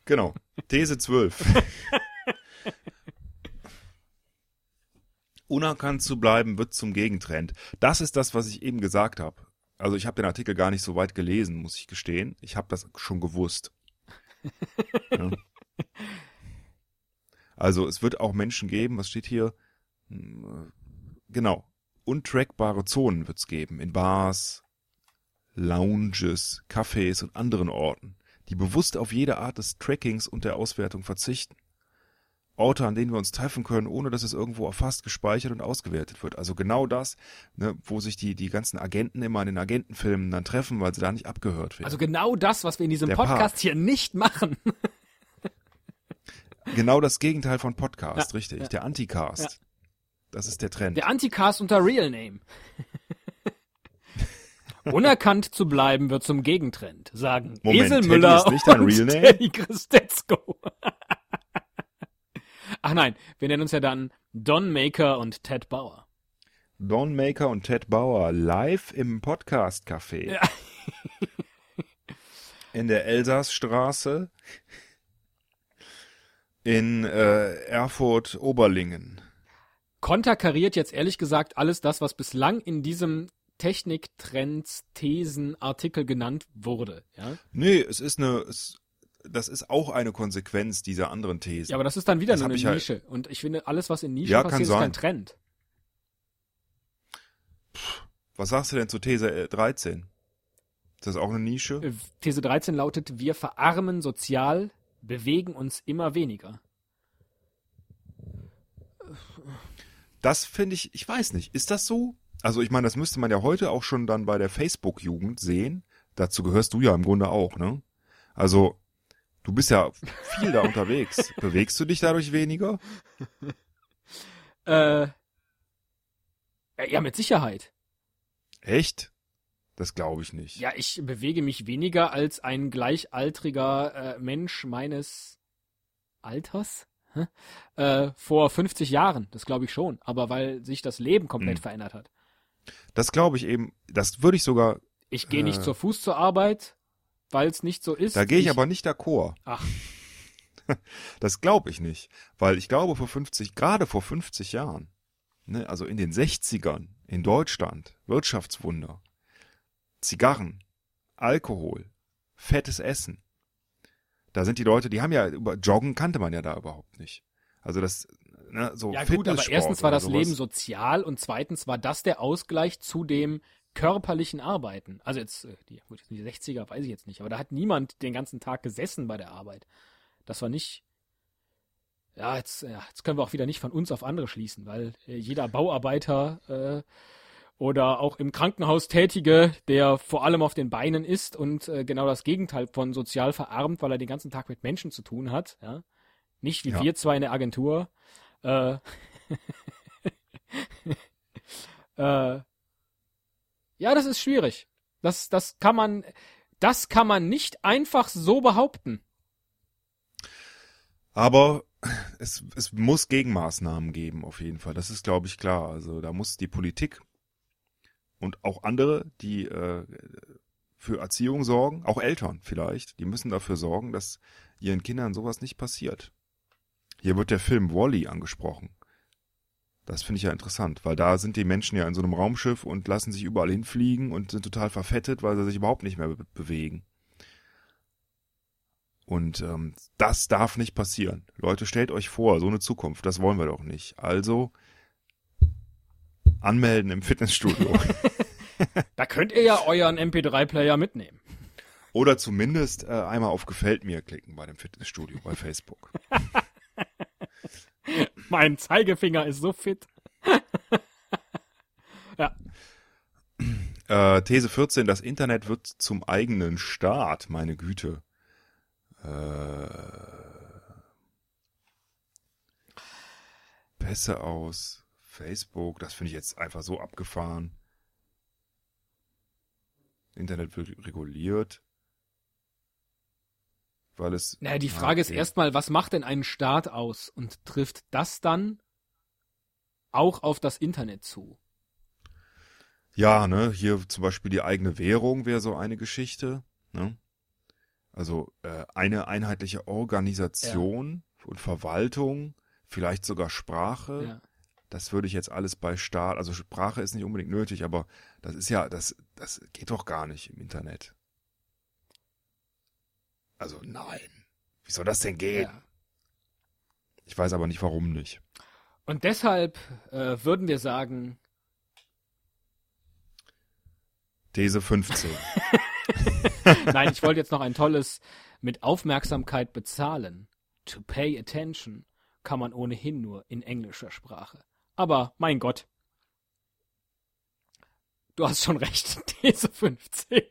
genau. These 12. Unerkannt zu bleiben wird zum Gegentrend. Das ist das, was ich eben gesagt habe. Also ich habe den Artikel gar nicht so weit gelesen, muss ich gestehen. Ich habe das schon gewusst. ja. Also es wird auch Menschen geben, was steht hier? Genau. Untrackbare Zonen wird's geben in Bars, Lounges, Cafés und anderen Orten, die bewusst auf jede Art des Trackings und der Auswertung verzichten. Orte, an denen wir uns treffen können, ohne dass es irgendwo erfasst, gespeichert und ausgewertet wird. Also genau das, ne, wo sich die, die ganzen Agenten immer in den Agentenfilmen dann treffen, weil sie da nicht abgehört werden. Also genau das, was wir in diesem Der Podcast Park. hier nicht machen. genau das Gegenteil von Podcast, Ja, richtig. ja. Der Anticast. Ja. Das ist der Trend. Der Anticast unter Real Name. Unerkannt zu bleiben wird zum Gegentrend, sagen Moment, Esel Teddy Müller ist nicht dein und Real Name? Teddy Christetzko. Ach nein, wir nennen uns ja dann Don Maker und Ted Bauer. Don Maker und Ted Bauer live im Podcast Café. Ja. In der Elsassstraße in äh, Erfurt Oberlingen. konterkariert jetzt ehrlich gesagt alles das, was bislang in diesem Techniktrends Thesen Artikel genannt wurde. Ja? Nee, es ist eine es, das ist auch eine Konsequenz dieser anderen These. ja, aber das ist dann wieder Das nur eine halt- Nische. Und ich finde, alles, was in Nischen Ja, passiert, ist kein Trend. Was sagst du denn zu These äh, 13? Ist das auch eine Nische? Äh, These 13 lautet, wir verarmen sozial, bewegen uns immer weniger. Das finde ich, ich weiß nicht, ist das so? Also ich meine, das müsste man ja heute auch schon dann bei der Facebook-Jugend sehen. Dazu gehörst du ja im Grunde auch, ne? Also, du bist ja viel da unterwegs. Bewegst du dich dadurch weniger? Äh, ja, mit Sicherheit. Echt? Das glaube ich nicht. Ja, ich bewege mich weniger als ein gleichaltriger äh, Mensch meines Alters hä? äh, vor 50 Jahren. Das glaube ich schon. Aber weil sich das Leben komplett Hm. verändert hat. Das glaube ich eben, das würde ich sogar, Ich gehe nicht Äh. zu Fuß zur Arbeit, weil es nicht so ist. da gehe ich, aber nicht d'accord. Ach, Das glaube ich nicht. Weil ich glaube, vor 50, gerade vor 50 Jahren, ne, also in den 60ern in Deutschland, Wirtschaftswunder, Zigarren, Alkohol, fettes Essen. Da sind die Leute, die haben ja über Joggen kannte man ja da überhaupt nicht. Also das, ne, so ja gut, aber erstens war das sowas. Leben sozial und zweitens war das der Ausgleich zu dem körperlichen Arbeiten. Also jetzt, äh, die, gut, die 60er weiß ich jetzt nicht, aber da hat niemand den ganzen Tag gesessen bei der Arbeit. Das war nicht. Ja, jetzt, ja, jetzt können wir auch wieder nicht von uns auf andere schließen, weil äh, jeder Bauarbeiter äh, oder auch im Krankenhaus Tätige, der vor allem auf den Beinen ist und äh, genau das Gegenteil von sozial verarmt, weil er den ganzen Tag mit Menschen zu tun hat, ja. Nicht wie Ja. wir zwei in der Agentur. Äh, äh, ja, das ist schwierig. Das, das kann man, das kann man nicht einfach so behaupten. Aber es, es muss Gegenmaßnahmen geben, auf jeden Fall. Das ist, glaube ich, klar. Also da muss die Politik und auch andere, die äh, für Erziehung sorgen, auch Eltern vielleicht, die müssen dafür sorgen, dass ihren Kindern sowas nicht passiert. Hier wird der Film Wally angesprochen. Das finde ich ja interessant, weil da sind die Menschen ja in so einem Raumschiff und lassen sich überall hinfliegen und sind total verfettet, weil sie sich überhaupt nicht mehr be bewegen. Und ähm, das darf nicht passieren. Leute, stellt euch vor, so eine Zukunft, das wollen wir doch nicht. Also anmelden im Fitnessstudio. Da könnt ihr ja euren MP3-Player mitnehmen. Oder zumindest äh, einmal auf Gefällt mir klicken bei dem Fitnessstudio bei Facebook. Mein Zeigefinger ist so fit. Äh, These 14, das Internet wird zum eigenen Staat, meine Güte. Äh, Pässe aus Facebook, das finde ich jetzt einfach so abgefahren. Internet wird reguliert. Weil es. Naja, die Frage ist erstmal, was macht denn einen Staat aus und trifft das dann auch auf das Internet zu? Ja, ne, hier zum Beispiel die eigene Währung wäre so eine Geschichte, ne? Also äh, eine einheitliche Organisation und Verwaltung, vielleicht sogar Sprache, Ja. das würde ich jetzt alles bei Staat, also Sprache ist nicht unbedingt nötig, aber das ist ja, das, das geht doch gar nicht im Internet. Also nein. Wie soll das denn gehen? Ja. Ich weiß aber nicht, warum nicht. Und deshalb äh, würden wir sagen, These 15. nein, ich wollte jetzt noch ein tolles mit Aufmerksamkeit bezahlen. To pay attention kann man ohnehin nur in englischer Sprache. Aber mein Gott. Du hast schon recht. These 15.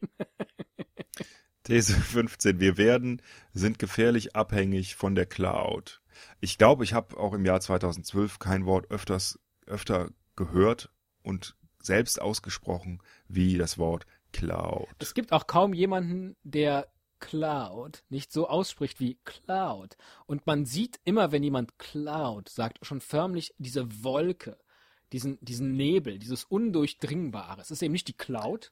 These 15. Wir werden, sind gefährlich abhängig von der Cloud. Ich glaube, ich habe auch im Jahr 2012 kein Wort öfters, öfter gehört und selbst ausgesprochen wie das Wort Cloud. Es gibt auch kaum jemanden, der Cloud nicht so ausspricht wie Cloud. Und man sieht immer, wenn jemand Cloud sagt, schon förmlich diese Wolke, diesen, diesen Nebel, dieses Undurchdringbare. Es ist eben nicht die Cloud?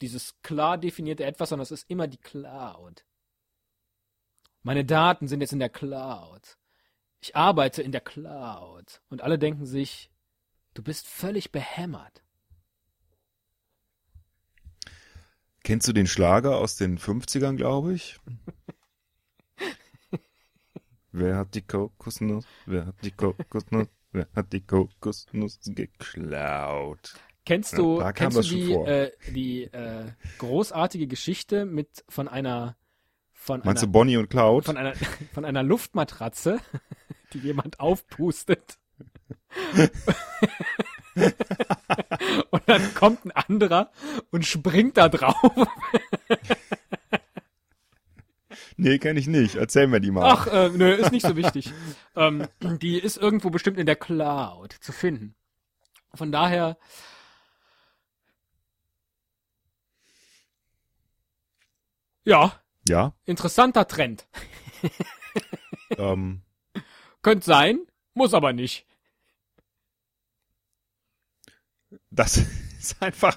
Dieses klar definierte Etwas, sondern es ist immer die Cloud. Meine Daten sind jetzt in der Cloud. Ich arbeite in der Cloud. Und alle denken sich, du bist völlig behämmert. Kennst du den Schlager aus den 50ern, glaube ich? Wer hat die Kokosnuss? Wer hat die Kokosnuss? Wer hat die Kokosnuss geklaut? Kennst Ja, du, kam kennst du die, äh, die äh, großartige Geschichte mit von einer von Meinst du einer, Bonnie und Cloud? von einer von einer Luftmatratze, die jemand aufpustet? und dann kommt ein anderer und springt da drauf. Nee, kenne ich nicht. Erzähl mir die mal. Ach, äh, nö, ist nicht so wichtig. ähm, die ist irgendwo bestimmt in der Cloud zu finden. Von daher, ja, Ja, interessanter Trend. ähm, Könnte sein, muss aber nicht. das ist einfach,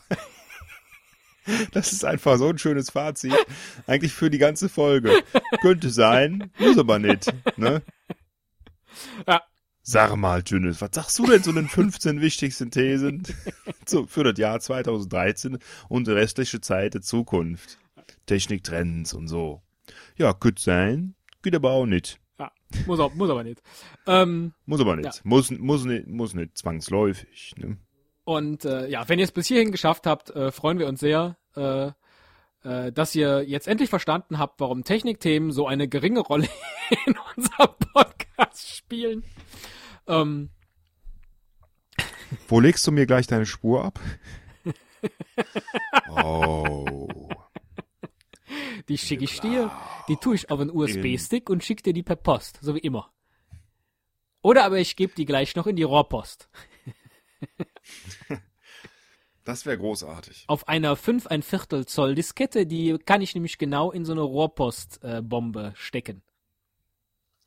das ist einfach so ein schönes Fazit. Eigentlich für die ganze Folge. Könnte sein, muss aber nicht, ne? Ja. Sag mal, Tünnes, was sagst du denn zu den 15 wichtigsten Thesen für das Jahr 2013 und die restliche Zeit der Zukunft? Techniktrends und so. Ja, könnte sein, geht aber auch nicht. Ja, muss, auch, muss aber nicht. Ähm, Muss aber nicht. Ja. Muss, muss nicht, muss nicht zwangsläufig, ne? und äh, ja, wenn ihr es bis hierhin geschafft habt, äh, freuen wir uns sehr, äh, äh, dass ihr jetzt endlich verstanden habt, warum Technikthemen so eine geringe Rolle in unserem Podcast spielen. Ähm, Wo legst du mir gleich deine Spur ab? oh. Die schicke ich dir, die tue ich auf einen USB-Stick und schicke dir die per Post, so wie immer. Oder aber ich gebe die gleich noch in die Rohrpost. Das wäre großartig. Auf einer 5 ein Viertel Zoll Diskette, die kann ich nämlich genau in so eine Rohrpostbombe äh, Bombe stecken.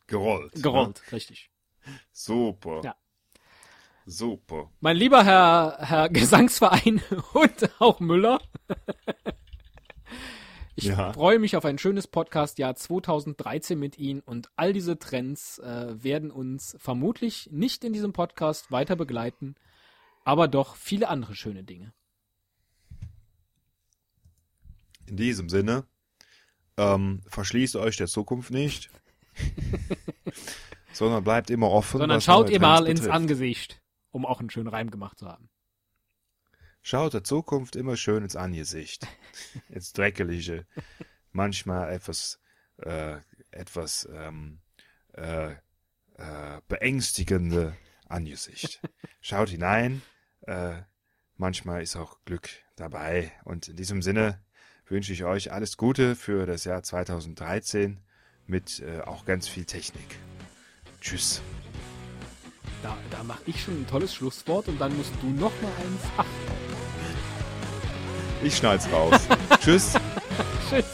Gerollt. Gerollt, richtig. Ne? Super. Ja. Super. Mein lieber Herr, Herr Gesangsverein und auch Müller. Ich Ja. freue mich auf ein schönes Podcast-Jahr 2013 mit Ihnen und all diese Trends äh, werden uns vermutlich nicht in diesem Podcast weiter begleiten, aber doch viele andere schöne Dinge. In diesem Sinne, ähm, verschließt euch der Zukunft nicht, sondern bleibt immer offen. Sondern schaut ihr mal Trends ins betrifft. Angesicht, um auch einen schönen Reim gemacht zu haben. Schaut der Zukunft immer schön ins Angesicht. ins Dreckelige. Manchmal etwas, äh, etwas ähm, äh, äh, beängstigende Angesicht. Schaut hinein. Äh, manchmal ist auch Glück dabei. Und in diesem Sinne wünsche ich euch alles Gute für das Jahr 2013 mit äh, auch ganz viel Technik. Tschüss. Da, da mache ich schon ein tolles Schlusswort und dann musst du noch mal eins. Ach, Ich schneid's raus. Tschüss. tschüss.